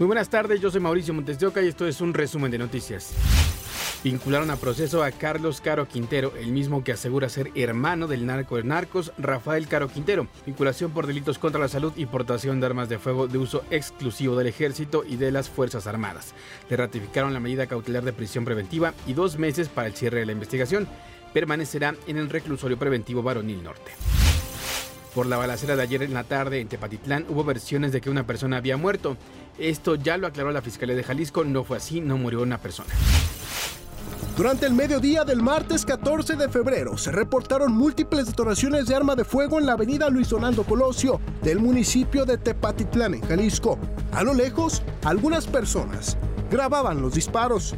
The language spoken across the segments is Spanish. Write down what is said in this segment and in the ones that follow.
Muy buenas tardes, yo soy Mauricio Montes de Oca y esto es un resumen de noticias. Vincularon a proceso a Carlos Caro Quintero, el mismo que asegura ser hermano del narco de narcos Rafael Caro Quintero. Vinculación por delitos contra la salud y portación de armas de fuego de uso exclusivo del ejército y de las Fuerzas Armadas. Le ratificaron la medida cautelar de prisión preventiva y dos meses para el cierre de la investigación. Permanecerá en el reclusorio preventivo Varonil Norte. Por la balacera de ayer en la tarde en Tepatitlán hubo versiones de que una persona había muerto. Esto ya lo aclaró la Fiscalía de Jalisco, no fue así, no murió una persona. Durante el mediodía del martes 14 de febrero se reportaron múltiples detonaciones de arma de fuego en la avenida Luis Donaldo Colosio del municipio de Tepatitlán, en Jalisco. A lo lejos, algunas personas grababan los disparos.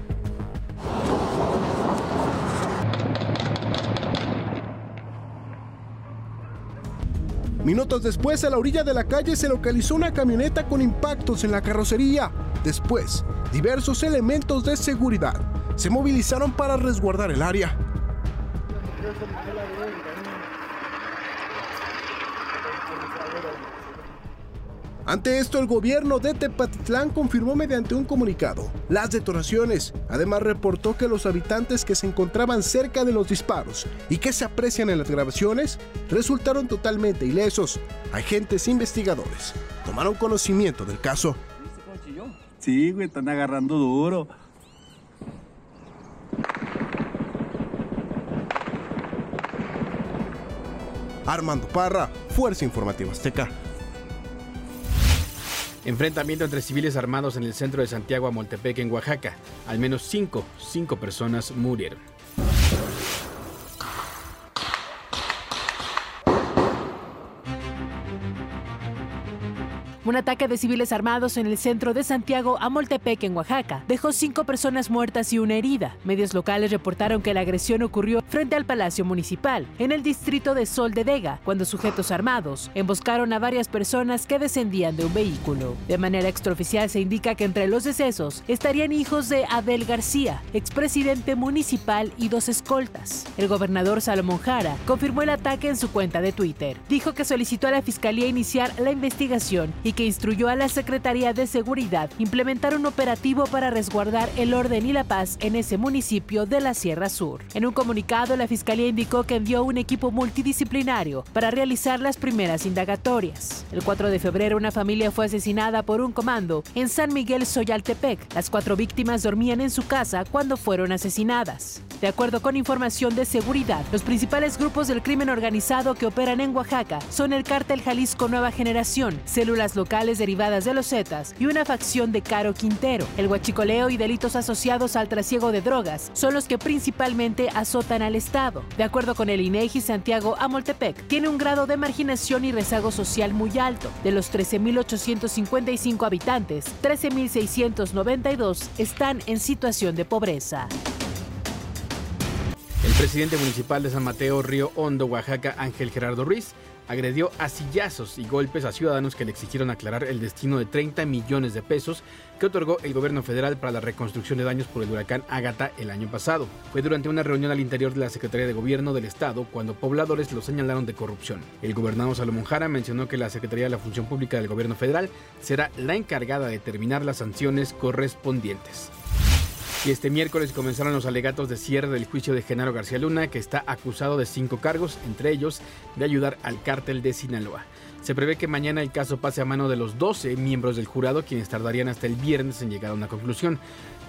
Minutos después, a la orilla de la calle se localizó una camioneta con impactos en la carrocería. Después, diversos elementos de seguridad se movilizaron para resguardar el área. Ante esto, el gobierno de Tepatitlán confirmó mediante un comunicado las detonaciones. Además, reportó que los habitantes que se encontraban cerca de los disparos y que se aprecian en las grabaciones resultaron totalmente ilesos. Agentes investigadores tomaron conocimiento del caso. Sí, güey, están agarrando duro. Armando Parra, Fuerza Informativa Azteca. Enfrentamiento entre civiles armados en el centro de Santiago a Moltepec, en Oaxaca. Al menos cinco, cinco personas murieron. Un ataque de civiles armados en el centro de Santiago a Moltepec, en Oaxaca, dejó cinco personas muertas y una herida. Medios locales reportaron que la agresión ocurrió frente al Palacio Municipal, en el distrito de Sol de Vega, cuando sujetos armados emboscaron a varias personas que descendían de un vehículo. De manera extraoficial se indica que entre los decesos estarían hijos de Abel García, expresidente municipal y dos escoltas. El gobernador Salomón Jara confirmó el ataque en su cuenta de Twitter. Dijo que solicitó a la fiscalía iniciar la investigación y que instruyó a la Secretaría de Seguridad implementar un operativo para resguardar el orden y la paz en ese municipio de la Sierra Sur. En un comunicado, la Fiscalía indicó que envió un equipo multidisciplinario para realizar las primeras indagatorias. El 4 de febrero, una familia fue asesinada por un comando en San Miguel Soyaltepec. Las cuatro víctimas dormían en su casa cuando fueron asesinadas. De acuerdo con información de seguridad, los principales grupos del crimen organizado que operan en Oaxaca son el Cártel Jalisco Nueva Generación, células locales derivadas de los Zetas y una facción de Caro Quintero. El huachicoleo y delitos asociados al trasiego de drogas son los que principalmente azotan al Estado. De acuerdo con el INEGI, Santiago Amoltepec tiene un grado de marginación y rezago social muy alto. De los 13.855 habitantes, 13.692 están en situación de pobreza. El presidente municipal de San Mateo, Río Hondo, Oaxaca, Ángel Gerardo Ruiz, agredió a sillazos y golpes a ciudadanos que le exigieron aclarar el destino de 30 millones de pesos que otorgó el gobierno federal para la reconstrucción de daños por el huracán Ágata el año pasado. Fue durante una reunión al interior de la Secretaría de Gobierno del Estado cuando pobladores lo señalaron de corrupción. El gobernador Salomón Jara mencionó que la Secretaría de la Función Pública del Gobierno Federal será la encargada de determinar las sanciones correspondientes. Y este miércoles comenzaron los alegatos de cierre del juicio de Genaro García Luna, que está acusado de cinco cargos, entre ellos de ayudar al cártel de Sinaloa. Se prevé que mañana el caso pase a mano de los 12 miembros del jurado, quienes tardarían hasta el viernes en llegar a una conclusión.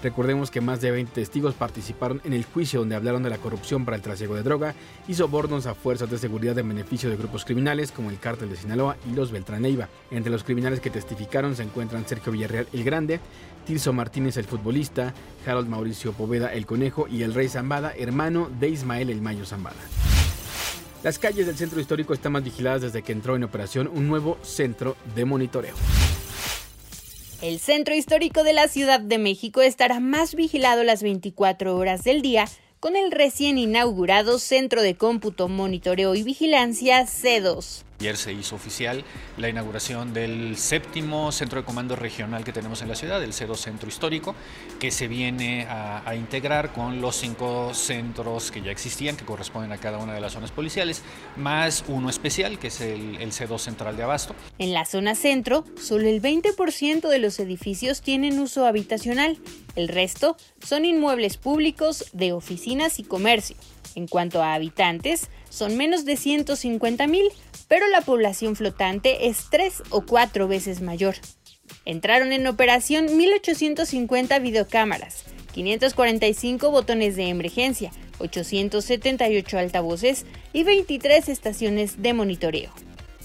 Recordemos que más de 20 testigos participaron en el juicio donde hablaron de la corrupción para el trasiego de droga y sobornos a fuerzas de seguridad en beneficio de grupos criminales como el cártel de Sinaloa y los Beltraneiva. Entre los criminales que testificaron se encuentran Sergio Villarreal el Grande, Tirso Martínez el futbolista, Harold Mauricio Poveda el Conejo y el Rey Zambada, hermano de Ismael el Mayo Zambada. Las calles del centro histórico están más vigiladas desde que entró en operación un nuevo centro de monitoreo. El centro histórico de la Ciudad de México estará más vigilado las 24 horas del día con el recién inaugurado Centro de Cómputo, Monitoreo y Vigilancia C2. Ayer se hizo oficial la inauguración del séptimo centro de comando regional que tenemos en la ciudad, el C2 Centro Histórico, que se viene a, integrar con los cinco centros que ya existían, que corresponden a cada una de las zonas policiales, más uno especial, que es el, el C2 Central de Abasto. En la zona centro, solo el 20% de los edificios tienen uso habitacional, el resto son inmuebles públicos de oficinas y comercio. En cuanto a habitantes, son menos de 150 mil, pero la población flotante es tres o cuatro veces mayor. Entraron en operación 1.850 videocámaras, 545 botones de emergencia, 878 altavoces y 23 estaciones de monitoreo.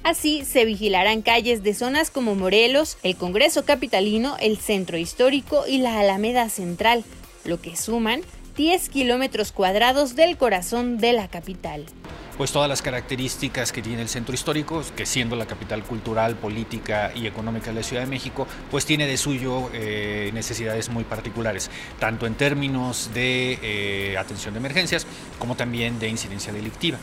Así se vigilarán calles de zonas como Morelos, el Congreso Capitalino, el Centro Histórico y la Alameda Central, lo que suman 10 kilómetros cuadrados del corazón de la capital pues todas las características que tiene el centro histórico, que siendo la capital cultural, política y económica de la Ciudad de México, pues tiene de suyo eh, necesidades muy particulares, tanto en términos de eh, atención de emergencias como también de incidencia delictiva.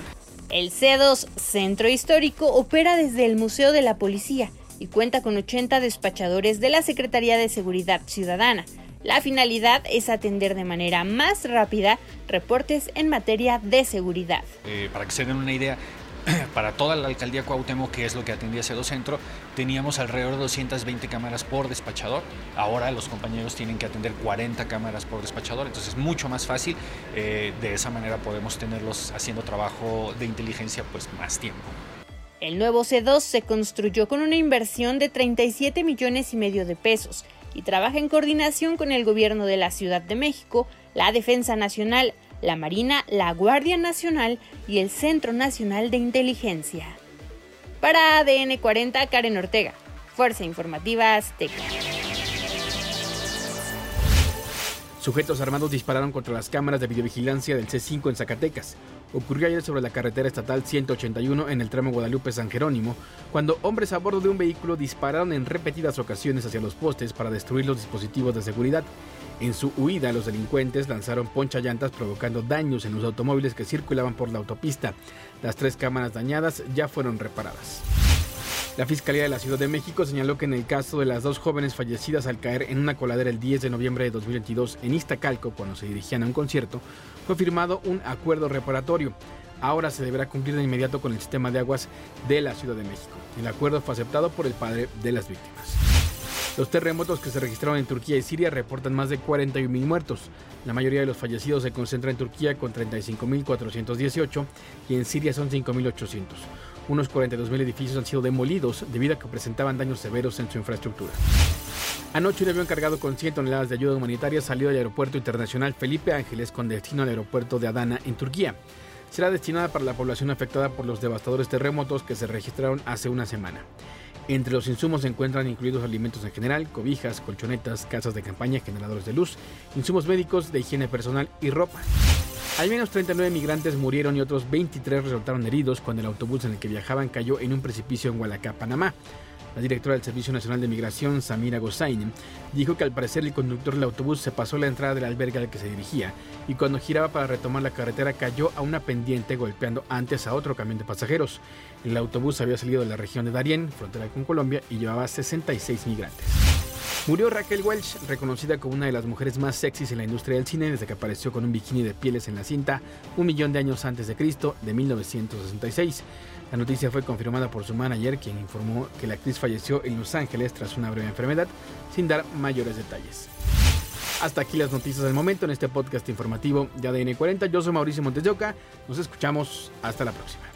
El C2 Centro Histórico opera desde el Museo de la Policía y cuenta con 80 despachadores de la Secretaría de Seguridad Ciudadana, la finalidad es atender de manera más rápida reportes en materia de seguridad. Eh, para que se den una idea, para toda la alcaldía Cuauhtémoc, que es lo que atendía ese Centro, teníamos alrededor de 220 cámaras por despachador. Ahora los compañeros tienen que atender 40 cámaras por despachador, entonces es mucho más fácil. Eh, de esa manera podemos tenerlos haciendo trabajo de inteligencia pues más tiempo. El nuevo C2 se construyó con una inversión de 37 millones y medio de pesos y trabaja en coordinación con el gobierno de la Ciudad de México, la Defensa Nacional, la Marina, la Guardia Nacional y el Centro Nacional de Inteligencia. Para ADN 40, Karen Ortega, Fuerza Informativa Azteca. Sujetos armados dispararon contra las cámaras de videovigilancia del C5 en Zacatecas ocurrió ayer sobre la carretera estatal 181 en el tramo Guadalupe-San Jerónimo, cuando hombres a bordo de un vehículo dispararon en repetidas ocasiones hacia los postes para destruir los dispositivos de seguridad. En su huida, los delincuentes lanzaron ponchallantas provocando daños en los automóviles que circulaban por la autopista. Las tres cámaras dañadas ya fueron reparadas. La Fiscalía de la Ciudad de México señaló que en el caso de las dos jóvenes fallecidas al caer en una coladera el 10 de noviembre de 2022 en Iztacalco cuando se dirigían a un concierto, fue firmado un acuerdo reparatorio. Ahora se deberá cumplir de inmediato con el sistema de aguas de la Ciudad de México. El acuerdo fue aceptado por el padre de las víctimas. Los terremotos que se registraron en Turquía y Siria reportan más de 41.000 muertos. La mayoría de los fallecidos se concentra en Turquía con 35.418 y en Siria son 5.800. Unos 42.000 edificios han sido demolidos debido a que presentaban daños severos en su infraestructura. Anoche un avión cargado con 100 toneladas de ayuda humanitaria salió del aeropuerto internacional Felipe Ángeles con destino al aeropuerto de Adana, en Turquía. Será destinada para la población afectada por los devastadores terremotos que se registraron hace una semana. Entre los insumos se encuentran incluidos alimentos en general, cobijas, colchonetas, casas de campaña, generadores de luz, insumos médicos, de higiene personal y ropa. Al menos 39 migrantes murieron y otros 23 resultaron heridos cuando el autobús en el que viajaban cayó en un precipicio en Hualacá, Panamá. La directora del Servicio Nacional de Migración, Samira Gosain, dijo que al parecer el conductor del autobús se pasó la entrada del albergue al que se dirigía y cuando giraba para retomar la carretera cayó a una pendiente golpeando antes a otro camión de pasajeros. El autobús había salido de la región de Darién, frontera con Colombia, y llevaba 66 migrantes. Murió Raquel Welch, reconocida como una de las mujeres más sexys en la industria del cine desde que apareció con un bikini de pieles en la cinta un millón de años antes de Cristo, de 1966. La noticia fue confirmada por su manager, quien informó que la actriz falleció en Los Ángeles tras una breve enfermedad, sin dar mayores detalles. Hasta aquí las noticias del momento en este podcast informativo de ADN 40. Yo soy Mauricio Montes de Oca. Nos escuchamos. Hasta la próxima.